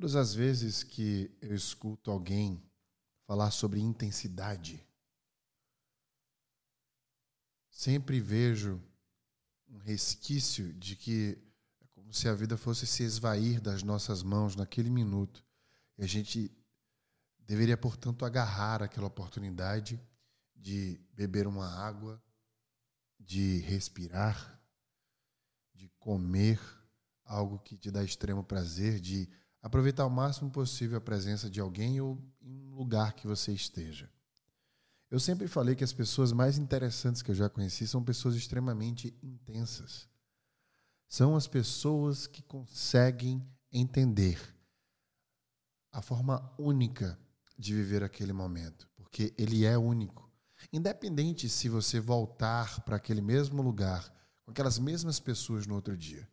Todas as vezes que eu escuto alguém falar sobre intensidade, sempre vejo um resquício de que é como se a vida fosse se esvair das nossas mãos naquele minuto. E a gente deveria, portanto, agarrar aquela oportunidade de beber uma água, de respirar, de comer algo que te dá extremo prazer, de aproveitar o máximo possível a presença de alguém ou em um lugar que você esteja. Eu sempre falei que as pessoas mais interessantes que eu já conheci são pessoas extremamente intensas. São as pessoas que conseguem entender a forma única de viver aquele momento, porque ele é único. Independente se você voltar para aquele mesmo lugar, com aquelas mesmas pessoas no outro dia,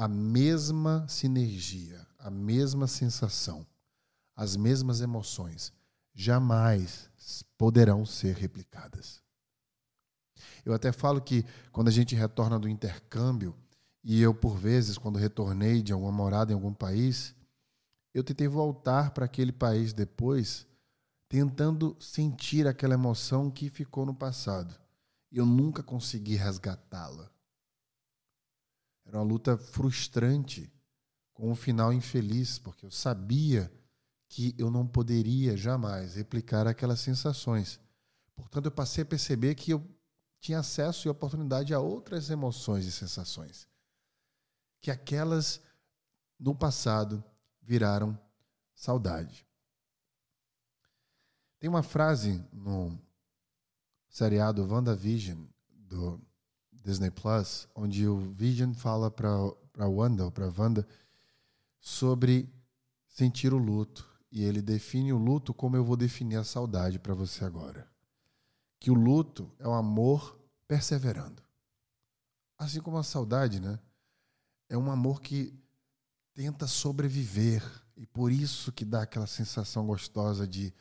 a mesma sinergia, a mesma sensação, as mesmas emoções jamais poderão ser replicadas. Eu até falo que quando a gente retorna do intercâmbio, e eu, por vezes, quando retornei de alguma morada em algum país, eu tentei voltar para aquele país depois, tentando sentir aquela emoção que ficou no passado. Eu nunca consegui resgatá-la. Era uma luta frustrante, com um final infeliz, porque eu sabia que eu não poderia jamais replicar aquelas sensações. Portanto, eu passei a perceber que eu tinha acesso e oportunidade a outras emoções e sensações. Que aquelas no passado viraram saudade. Tem uma frase no seriado WandaVision do Disney Plus, onde o Vision fala para Wanda, ou para Wanda, sobre sentir o luto e ele define o luto como eu vou definir a saudade para você agora. Que o luto é o amor perseverando. Assim como a saudade, né? É um amor que tenta sobreviver e por isso que dá aquela sensação gostosa de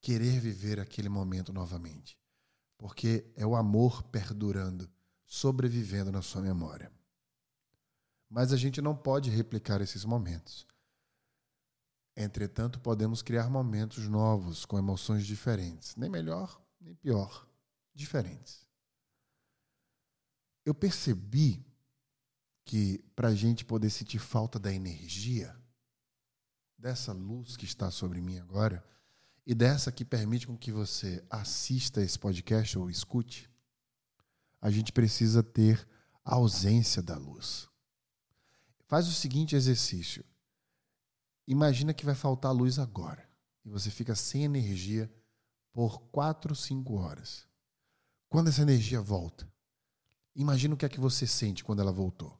querer viver aquele momento novamente. Porque é o amor perdurando, sobrevivendo na sua memória. Mas a gente não pode replicar esses momentos. Entretanto, podemos criar momentos novos, com emoções diferentes, nem melhor, nem pior, diferentes. Eu percebi que para a gente poder sentir falta da energia, dessa luz que está sobre mim agora, e dessa que permite com que você assista esse podcast ou escute, a gente precisa ter a ausência da luz. Faz o seguinte exercício. Imagina que vai faltar luz agora e você fica sem energia por quatro, cinco horas. Quando essa energia volta, imagina o que é que você sente quando ela voltou.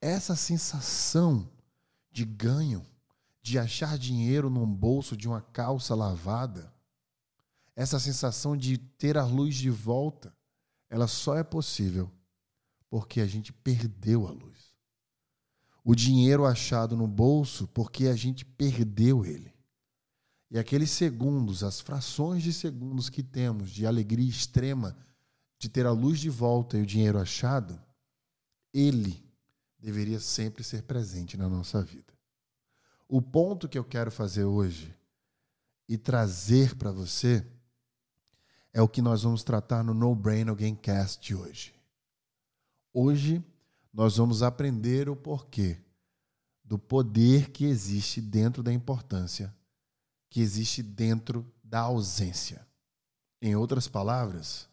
Essa sensação de ganho, de achar dinheiro num bolso de uma calça lavada, essa sensação de ter a luz de volta, ela só é possível porque a gente perdeu a luz o dinheiro achado no bolso porque a gente perdeu ele. E aqueles segundos, as frações de segundos que temos de alegria extrema de ter a luz de volta e o dinheiro achado, ele deveria sempre ser presente na nossa vida. O ponto que eu quero fazer hoje e trazer para você é o que nós vamos tratar no No Brain Again Cast de hoje. Hoje nós vamos aprender o porquê do poder que existe dentro da importância, que existe dentro da ausência. Em outras palavras,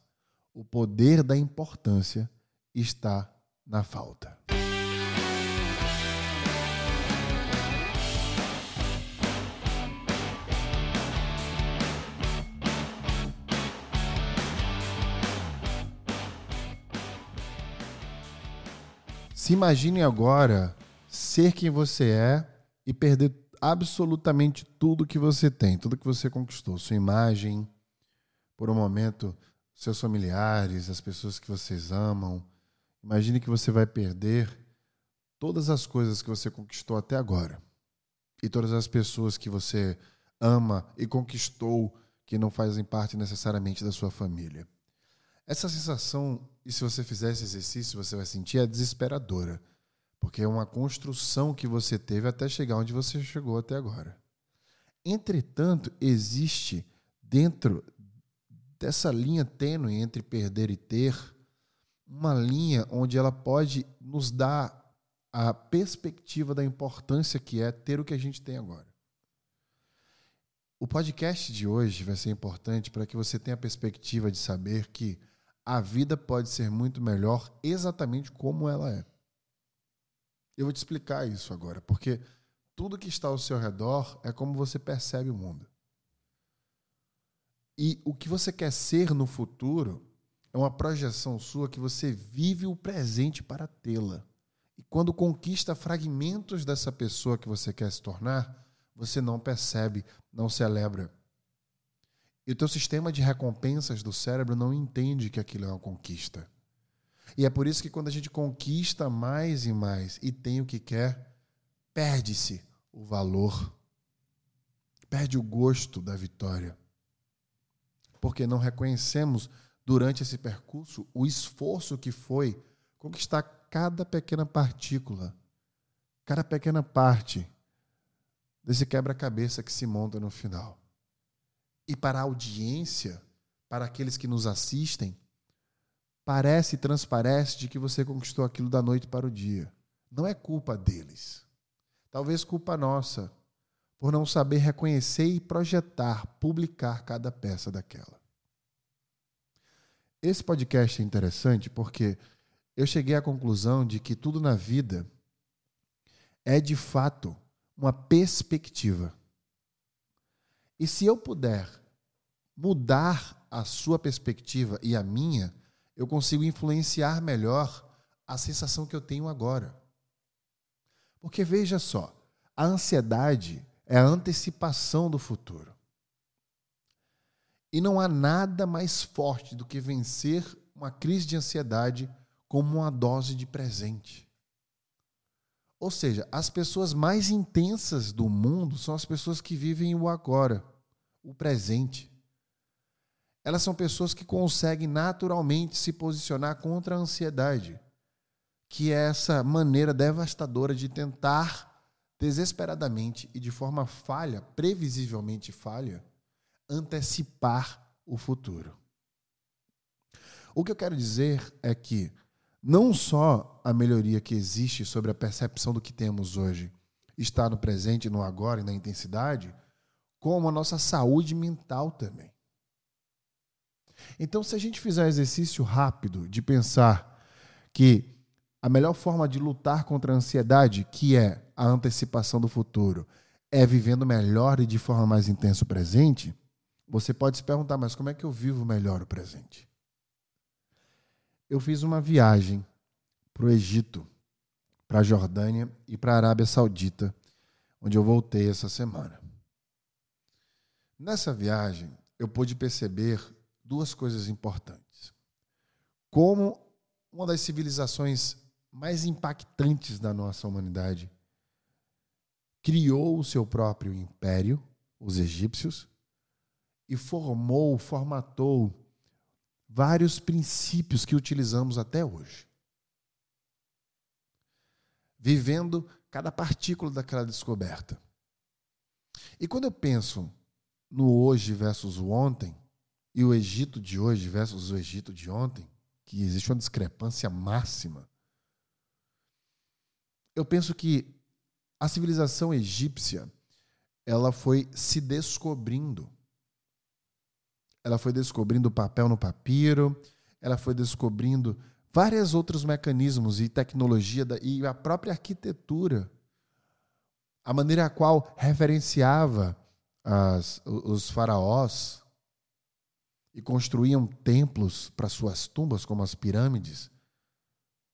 o poder da importância está na falta. Se imagine agora ser quem você é e perder absolutamente tudo que você tem, tudo que você conquistou, sua imagem, por um momento, seus familiares, as pessoas que vocês amam. Imagine que você vai perder todas as coisas que você conquistou até agora e todas as pessoas que você ama e conquistou que não fazem parte necessariamente da sua família. Essa sensação, e se você fizer esse exercício, você vai sentir, é desesperadora. Porque é uma construção que você teve até chegar onde você chegou até agora. Entretanto, existe dentro dessa linha tênue entre perder e ter, uma linha onde ela pode nos dar a perspectiva da importância que é ter o que a gente tem agora. O podcast de hoje vai ser importante para que você tenha a perspectiva de saber que a vida pode ser muito melhor exatamente como ela é. Eu vou te explicar isso agora, porque tudo que está ao seu redor é como você percebe o mundo. E o que você quer ser no futuro é uma projeção sua que você vive o presente para tê-la. E quando conquista fragmentos dessa pessoa que você quer se tornar, você não percebe, não celebra. E o teu sistema de recompensas do cérebro não entende que aquilo é uma conquista. E é por isso que quando a gente conquista mais e mais e tem o que quer, perde-se o valor, perde o gosto da vitória. Porque não reconhecemos durante esse percurso o esforço que foi conquistar cada pequena partícula, cada pequena parte desse quebra-cabeça que se monta no final. E para a audiência, para aqueles que nos assistem, parece e transparece de que você conquistou aquilo da noite para o dia. Não é culpa deles. Talvez culpa nossa, por não saber reconhecer e projetar, publicar cada peça daquela. Esse podcast é interessante porque eu cheguei à conclusão de que tudo na vida é de fato uma perspectiva. E se eu puder mudar a sua perspectiva e a minha, eu consigo influenciar melhor a sensação que eu tenho agora. Porque veja só, a ansiedade é a antecipação do futuro. E não há nada mais forte do que vencer uma crise de ansiedade como uma dose de presente. Ou seja, as pessoas mais intensas do mundo são as pessoas que vivem o agora, o presente. Elas são pessoas que conseguem naturalmente se posicionar contra a ansiedade, que é essa maneira devastadora de tentar desesperadamente e de forma falha, previsivelmente falha, antecipar o futuro. O que eu quero dizer é que não só a melhoria que existe sobre a percepção do que temos hoje está no presente, no agora e na intensidade, como a nossa saúde mental também. Então, se a gente fizer um exercício rápido de pensar que a melhor forma de lutar contra a ansiedade, que é a antecipação do futuro, é vivendo melhor e de forma mais intensa o presente, você pode se perguntar, mas como é que eu vivo melhor o presente? eu fiz uma viagem para o Egito, para a Jordânia e para a Arábia Saudita, onde eu voltei essa semana. Nessa viagem, eu pude perceber duas coisas importantes. Como uma das civilizações mais impactantes da nossa humanidade criou o seu próprio império, os egípcios, e formou, formatou vários princípios que utilizamos até hoje. Vivendo cada partícula daquela descoberta. E quando eu penso no hoje versus o ontem, e o Egito de hoje versus o Egito de ontem, que existe uma discrepância máxima, eu penso que a civilização egípcia ela foi se descobrindo. Ela foi descobrindo o papel no papiro, ela foi descobrindo vários outros mecanismos e tecnologia e a própria arquitetura, a maneira a qual referenciava as, os faraós e construíam templos para suas tumbas, como as pirâmides,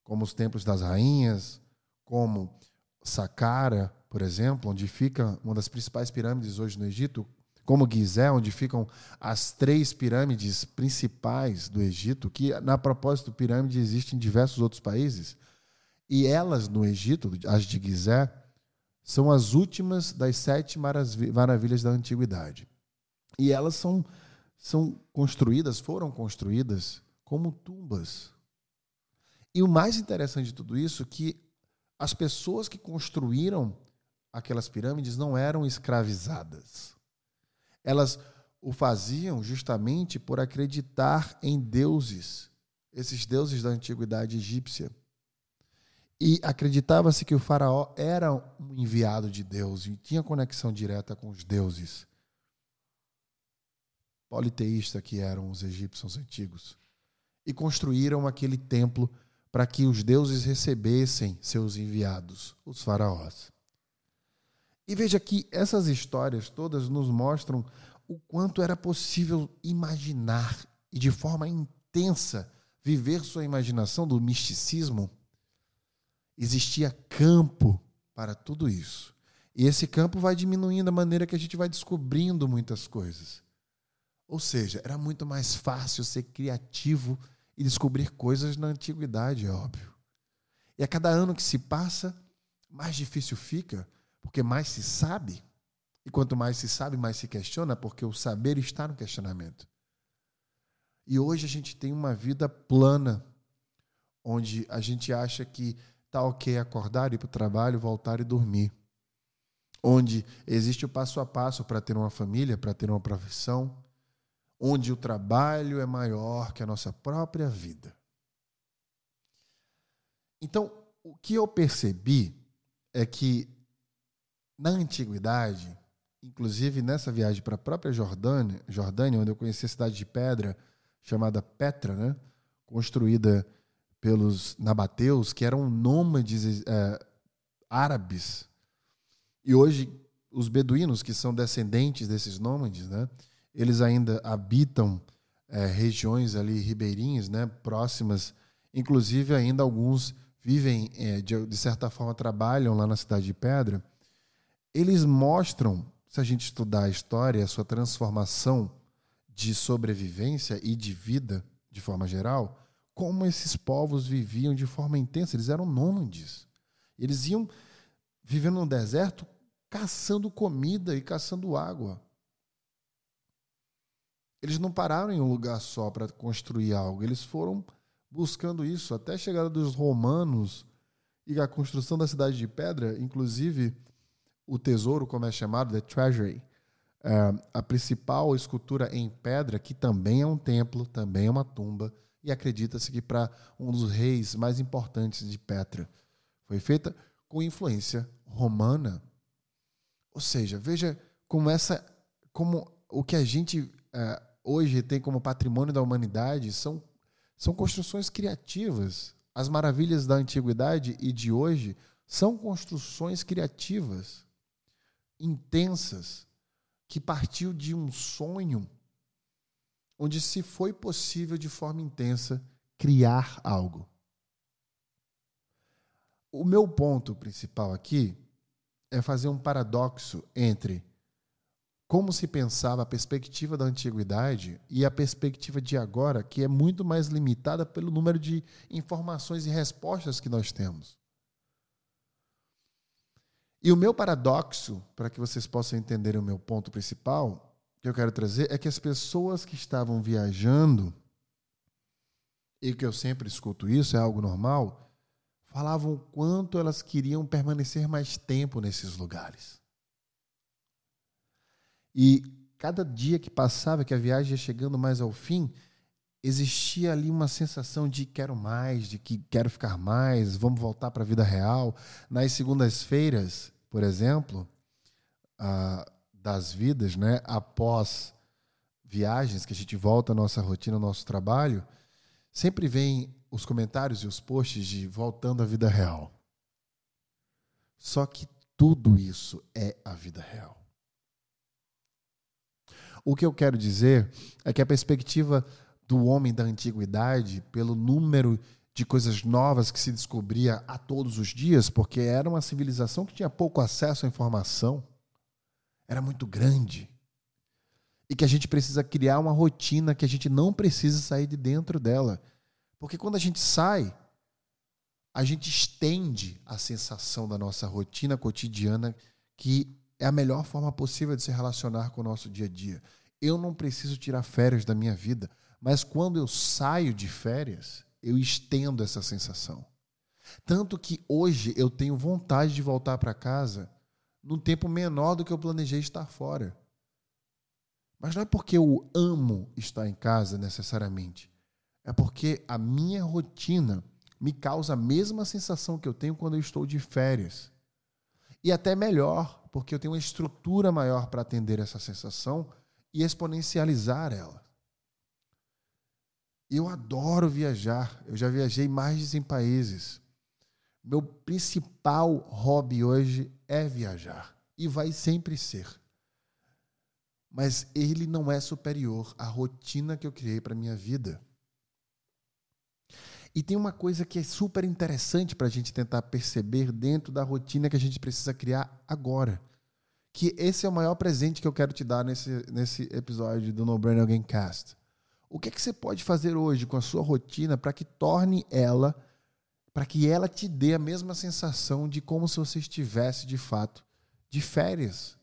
como os templos das rainhas, como Saqqara, por exemplo, onde fica uma das principais pirâmides hoje no Egito, como Gizé, onde ficam as três pirâmides principais do Egito, que, na propósito, pirâmide existe em diversos outros países. E elas, no Egito, as de Gizé, são as últimas das sete maravilhas da antiguidade. E elas são, são construídas, foram construídas como tumbas. E o mais interessante de tudo isso é que as pessoas que construíram aquelas pirâmides não eram escravizadas. Elas o faziam justamente por acreditar em deuses, esses deuses da antiguidade egípcia. E acreditava-se que o faraó era um enviado de Deus e tinha conexão direta com os deuses politeísta que eram os egípcios antigos. E construíram aquele templo para que os deuses recebessem seus enviados, os faraós. E veja que essas histórias todas nos mostram o quanto era possível imaginar e de forma intensa viver sua imaginação do misticismo. Existia campo para tudo isso. E esse campo vai diminuindo a maneira que a gente vai descobrindo muitas coisas. Ou seja, era muito mais fácil ser criativo e descobrir coisas na antiguidade, é óbvio. E a cada ano que se passa, mais difícil fica, porque mais se sabe. E quanto mais se sabe, mais se questiona, porque o saber está no questionamento. E hoje a gente tem uma vida plana, onde a gente acha que tá ok acordar, ir para o trabalho, voltar e dormir. Onde existe o passo a passo para ter uma família, para ter uma profissão, onde o trabalho é maior que a nossa própria vida. Então, o que eu percebi é que na antiguidade, inclusive nessa viagem para a própria Jordânia, Jordânia, onde eu conheci a cidade de pedra chamada Petra, né, construída pelos nabateus, que eram nômades é, árabes, e hoje os beduínos, que são descendentes desses nômades, né, eles ainda habitam é, regiões ali ribeirinhas, né, próximas. Inclusive, ainda alguns vivem, é, de, de certa forma, trabalham lá na Cidade de Pedra. Eles mostram, se a gente estudar a história, a sua transformação de sobrevivência e de vida, de forma geral, como esses povos viviam de forma intensa. Eles eram nômades. Eles iam vivendo no deserto caçando comida e caçando água. Eles não pararam em um lugar só para construir algo, eles foram buscando isso até a chegada dos romanos e a construção da cidade de pedra, inclusive o tesouro, como é chamado, the treasury, é, a principal escultura em pedra, que também é um templo, também é uma tumba, e acredita-se que para um dos reis mais importantes de Petra. Foi feita com influência romana. Ou seja, veja como essa, como o que a gente é, hoje tem como patrimônio da humanidade são, são construções criativas. As maravilhas da antiguidade e de hoje são construções criativas, intensas, que partiu de um sonho onde se foi possível de forma intensa criar algo. O meu ponto principal aqui é fazer um paradoxo entre como se pensava a perspectiva da antiguidade e a perspectiva de agora, que é muito mais limitada pelo número de informações e respostas que nós temos. E o meu paradoxo, para que vocês possam entender o meu ponto principal, que eu quero trazer, é que as pessoas que estavam viajando, e que eu sempre escuto isso, é algo normal, falavam o quanto elas queriam permanecer mais tempo nesses lugares. E cada dia que passava, que a viagem ia chegando mais ao fim, existia ali uma sensação de quero mais, de que quero ficar mais, vamos voltar para a vida real. Nas segundas-feiras, por exemplo, das vidas, né, após viagens, que a gente volta à nossa rotina, ao nosso trabalho, sempre vem os comentários e os posts de voltando à vida real. Só que tudo isso é a vida real. O que eu quero dizer é que a perspectiva do homem da antiguidade, pelo número de coisas novas que se descobria a todos os dias, porque era uma civilização que tinha pouco acesso à informação, era muito grande. E que a gente precisa criar uma rotina que a gente não precisa sair de dentro dela. Porque quando a gente sai, a gente estende a sensação da nossa rotina cotidiana que é a melhor forma possível de se relacionar com o nosso dia a dia. Eu não preciso tirar férias da minha vida, mas quando eu saio de férias, eu estendo essa sensação. Tanto que hoje eu tenho vontade de voltar para casa num tempo menor do que eu planejei estar fora. Mas não é porque eu amo estar em casa necessariamente. É porque a minha rotina me causa a mesma sensação que eu tenho quando eu estou de férias. E até melhor, porque eu tenho uma estrutura maior para atender essa sensação e exponencializar ela. Eu adoro viajar. Eu já viajei mais de 100 países. Meu principal hobby hoje é viajar e vai sempre ser. Mas ele não é superior à rotina que eu criei para minha vida. E tem uma coisa que é super interessante para a gente tentar perceber dentro da rotina que a gente precisa criar agora. Que esse é o maior presente que eu quero te dar nesse, nesse episódio do No Brain Again Cast. O que é que você pode fazer hoje com a sua rotina para que torne ela, para que ela te dê a mesma sensação de como se você estivesse de fato de férias?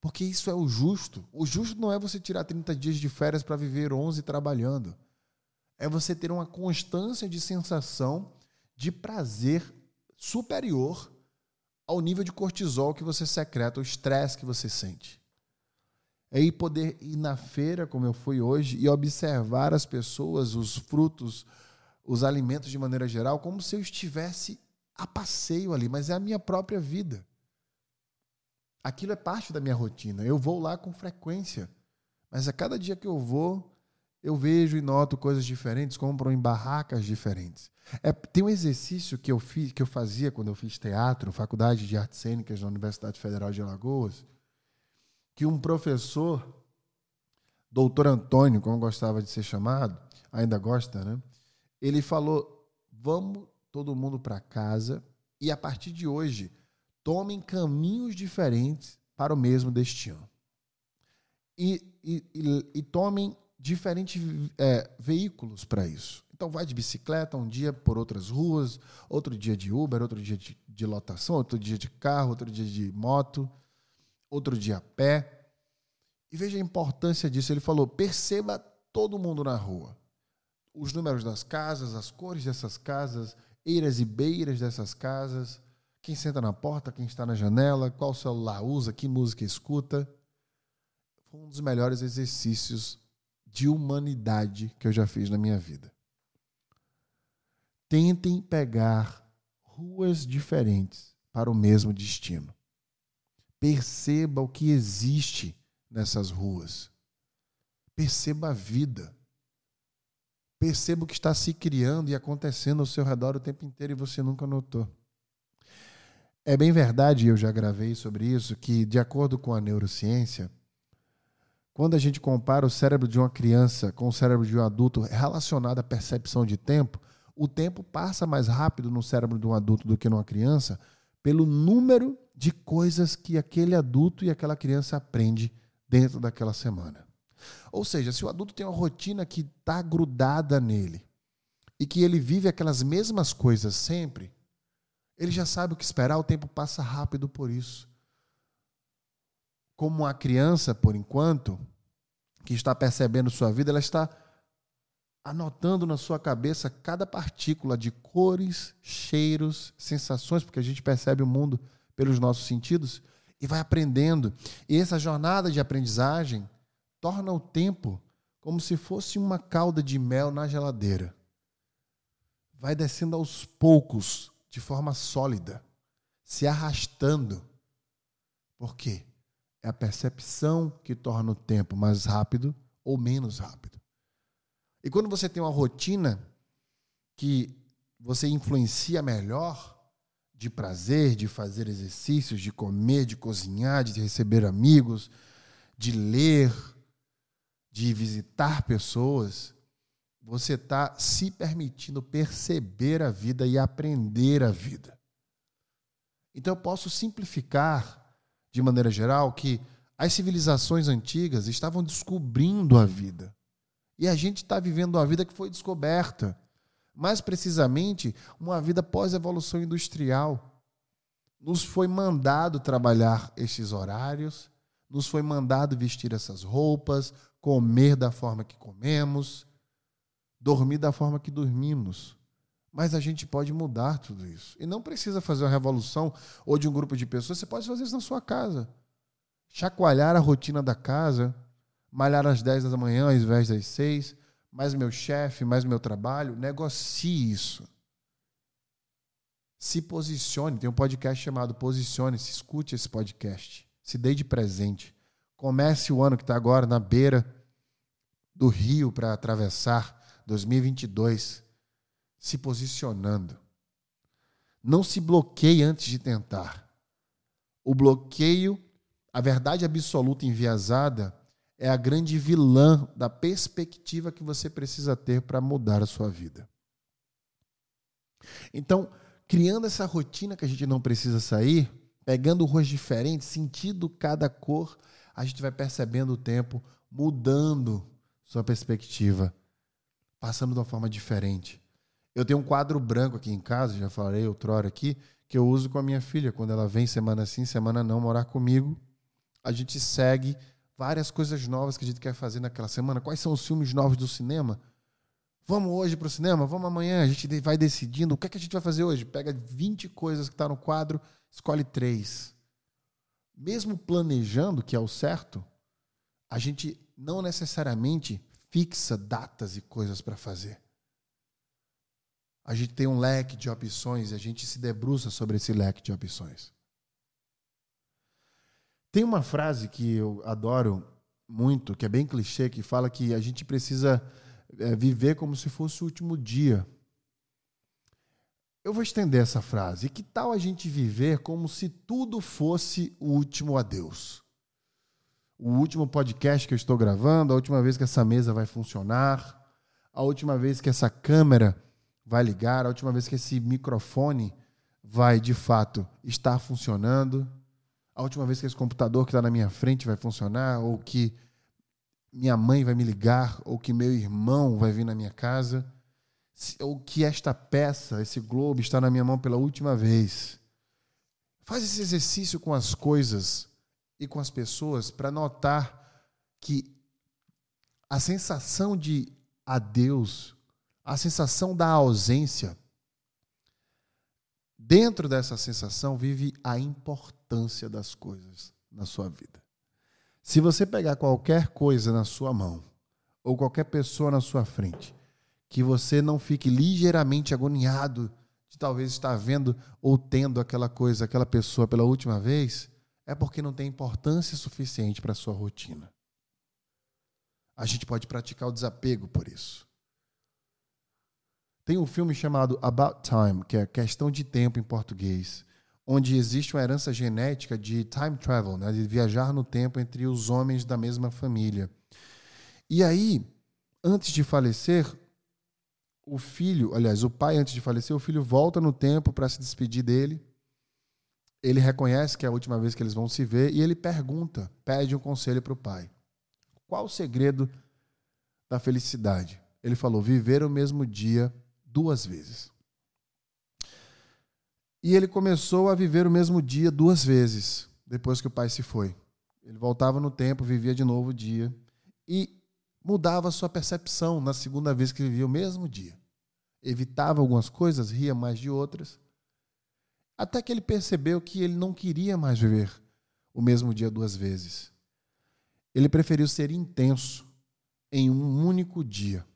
Porque isso é o justo. O justo não é você tirar 30 dias de férias para viver 11 trabalhando. É você ter uma constância de sensação de prazer superior ao nível de cortisol que você secreta, o estresse que você sente. É aí poder ir na feira, como eu fui hoje, e observar as pessoas, os frutos, os alimentos de maneira geral, como se eu estivesse a passeio ali, mas é a minha própria vida. Aquilo é parte da minha rotina. Eu vou lá com frequência, mas a cada dia que eu vou, eu vejo e noto coisas diferentes, compro em barracas diferentes. É, tem um exercício que eu fiz, que eu fazia quando eu fiz teatro, Faculdade de Artes Cênicas na Universidade Federal de Alagoas, que um professor, doutor Antônio, como gostava de ser chamado, ainda gosta, né? Ele falou: vamos todo mundo para casa e a partir de hoje tomem caminhos diferentes para o mesmo destino. E, e, e, e tomem diferentes é, veículos para isso. Então vai de bicicleta um dia por outras ruas, outro dia de Uber, outro dia de, de lotação, outro dia de carro, outro dia de moto outro dia a pé. E veja a importância disso. Ele falou: perceba todo mundo na rua. Os números das casas, as cores dessas casas, eiras e beiras dessas casas, quem senta na porta, quem está na janela, qual celular usa, que música escuta. Foi um dos melhores exercícios de humanidade que eu já fiz na minha vida. Tentem pegar ruas diferentes para o mesmo destino. Perceba o que existe nessas ruas. Perceba a vida. Perceba o que está se criando e acontecendo ao seu redor o tempo inteiro e você nunca notou. É bem verdade, eu já gravei sobre isso, que, de acordo com a neurociência, quando a gente compara o cérebro de uma criança com o cérebro de um adulto relacionado à percepção de tempo, o tempo passa mais rápido no cérebro de um adulto do que numa criança, pelo número de coisas que aquele adulto e aquela criança aprende dentro daquela semana. Ou seja, se o adulto tem uma rotina que está grudada nele e que ele vive aquelas mesmas coisas sempre, ele já sabe o que esperar, o tempo passa rápido por isso. Como a criança, por enquanto, que está percebendo sua vida, ela está anotando na sua cabeça cada partícula de cores, cheiros, sensações, porque a gente percebe o mundo pelos nossos sentidos e vai aprendendo. E essa jornada de aprendizagem torna o tempo como se fosse uma calda de mel na geladeira. Vai descendo aos poucos, de forma sólida, se arrastando. Por quê? É a percepção que torna o tempo mais rápido ou menos rápido. E quando você tem uma rotina que você influencia melhor, de prazer, de fazer exercícios, de comer, de cozinhar, de receber amigos, de ler, de visitar pessoas, você está se permitindo perceber a vida e aprender a vida. Então eu posso simplificar, de maneira geral, que as civilizações antigas estavam descobrindo a vida. E a gente está vivendo uma vida que foi descoberta. Mais precisamente, uma vida pós-evolução industrial. Nos foi mandado trabalhar estes horários, nos foi mandado vestir essas roupas, comer da forma que comemos, dormir da forma que dormimos. Mas a gente pode mudar tudo isso. E não precisa fazer uma revolução ou de um grupo de pessoas, você pode fazer isso na sua casa. Chacoalhar a rotina da casa, malhar às 10 da manhã ao invés das 6, mais meu chefe, mais meu trabalho, negocie isso. Se posicione. Tem um podcast chamado Posicione-se. Escute esse podcast. Se dê de presente. Comece o ano que está agora na beira do rio para atravessar 2022, se posicionando. Não se bloqueie antes de tentar. O bloqueio, a verdade absoluta enviesada, é a grande vilã da perspectiva que você precisa ter para mudar a sua vida. Então, criando essa rotina que a gente não precisa sair, pegando cores diferentes, sentindo cada cor, a gente vai percebendo o tempo mudando sua perspectiva, passando de uma forma diferente. Eu tenho um quadro branco aqui em casa, já falei outrora aqui, que eu uso com a minha filha. Quando ela vem semana sim, semana não, morar comigo, a gente segue várias coisas novas que a gente quer fazer naquela semana. Quais são os filmes novos do cinema? Vamos hoje para o cinema? Vamos amanhã? A gente vai decidindo. O que, é que a gente vai fazer hoje? Pega 20 coisas que estão tá no quadro, escolhe três. Mesmo planejando, que é o certo, a gente não necessariamente fixa datas e coisas para fazer. A gente tem um leque de opções e a gente se debruça sobre esse leque de opções. Tem uma frase que eu adoro muito, que é bem clichê, que fala que a gente precisa é, viver como se fosse o último dia. Eu vou estender essa frase. Que tal a gente viver como se tudo fosse o último adeus? O último podcast que eu estou gravando, a última vez que essa mesa vai funcionar, a última vez que essa câmera vai ligar, a última vez que esse microfone vai de fato estar funcionando a última vez que esse computador que está na minha frente vai funcionar, ou que minha mãe vai me ligar, ou que meu irmão vai vir na minha casa, ou que esta peça, esse globo, está na minha mão pela última vez. Faz esse exercício com as coisas e com as pessoas para notar que a sensação de adeus, a sensação da ausência, Dentro dessa sensação vive a importância das coisas na sua vida. Se você pegar qualquer coisa na sua mão, ou qualquer pessoa na sua frente, que você não fique ligeiramente agoniado de talvez estar vendo ou tendo aquela coisa, aquela pessoa pela última vez, é porque não tem importância suficiente para a sua rotina. A gente pode praticar o desapego por isso. Tem um filme chamado About Time, que é Questão de Tempo em português, onde existe uma herança genética de time travel, né, de viajar no tempo entre os homens da mesma família. E aí, antes de falecer, o filho, aliás, o pai antes de falecer, o filho volta no tempo para se despedir dele. Ele reconhece que é a última vez que eles vão se ver e ele pergunta, pede um conselho para o pai. Qual o segredo da felicidade? Ele falou: viver o mesmo dia duas vezes. E ele começou a viver o mesmo dia duas vezes, depois que o pai se foi. Ele voltava no tempo, vivia de novo o dia e mudava sua percepção na segunda vez que vivia o mesmo dia. Evitava algumas coisas, ria mais de outras, até que ele percebeu que ele não queria mais viver o mesmo dia duas vezes. Ele preferiu ser intenso em um único dia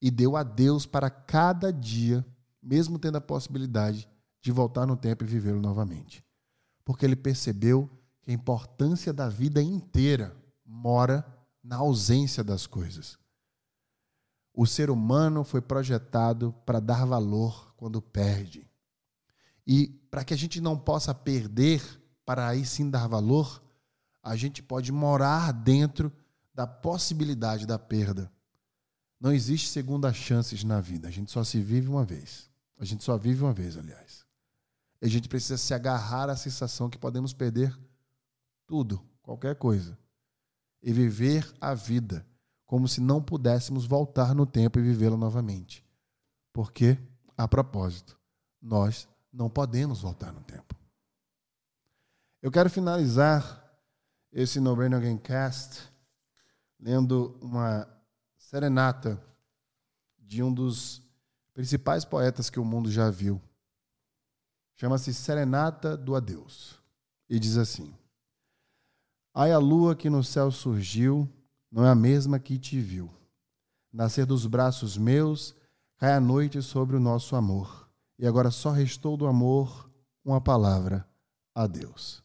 e deu a Deus para cada dia, mesmo tendo a possibilidade de voltar no tempo e vivê-lo novamente. Porque ele percebeu que a importância da vida inteira mora na ausência das coisas. O ser humano foi projetado para dar valor quando perde. E para que a gente não possa perder, para aí sim dar valor, a gente pode morar dentro da possibilidade da perda. Não existe segunda chances na vida. A gente só se vive uma vez. A gente só vive uma vez, aliás. E a gente precisa se agarrar à sensação que podemos perder tudo, qualquer coisa, e viver a vida como se não pudéssemos voltar no tempo e vivê-la novamente. Porque, a propósito, nós não podemos voltar no tempo. Eu quero finalizar esse No Brain Again Cast lendo uma serenata de um dos principais poetas que o mundo já viu. Chama-se Serenata do Adeus. E diz assim: Ai, a lua que no céu surgiu, não é a mesma que te viu. Nascer dos braços meus, cai a noite sobre o nosso amor. E agora só restou do amor uma palavra: adeus.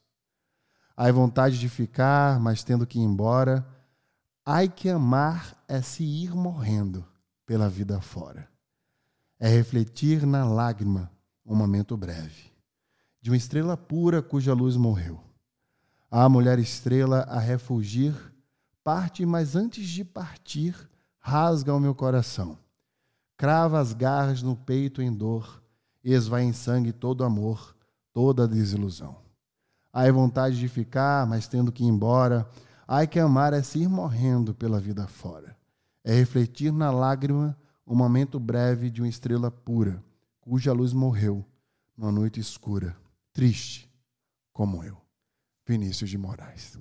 Ai, vontade de ficar, mas tendo que ir embora. Ai, que amar é se ir morrendo pela vida fora. É refletir na lágrima um momento breve, de uma estrela pura cuja luz morreu. A mulher estrela a refugir, parte, mas antes de partir, rasga o meu coração. Crava as garras no peito em dor, esvai em sangue todo amor, toda desilusão. Ai vontade de ficar, mas tendo que ir embora. Ai que amar é se ir morrendo pela vida fora. É refletir na lágrima um momento breve de uma estrela pura, cuja luz morreu numa noite escura, triste como eu. Vinícius de Moraes.